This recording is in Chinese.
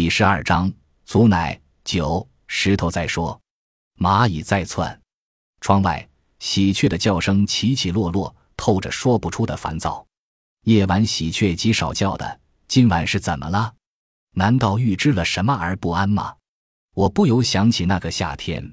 第十二章，足乃，九，石头在说，蚂蚁在窜，窗外喜鹊的叫声起起落落，透着说不出的烦躁。夜晚喜鹊极少叫的，今晚是怎么了？难道预知了什么而不安吗？我不由想起那个夏天。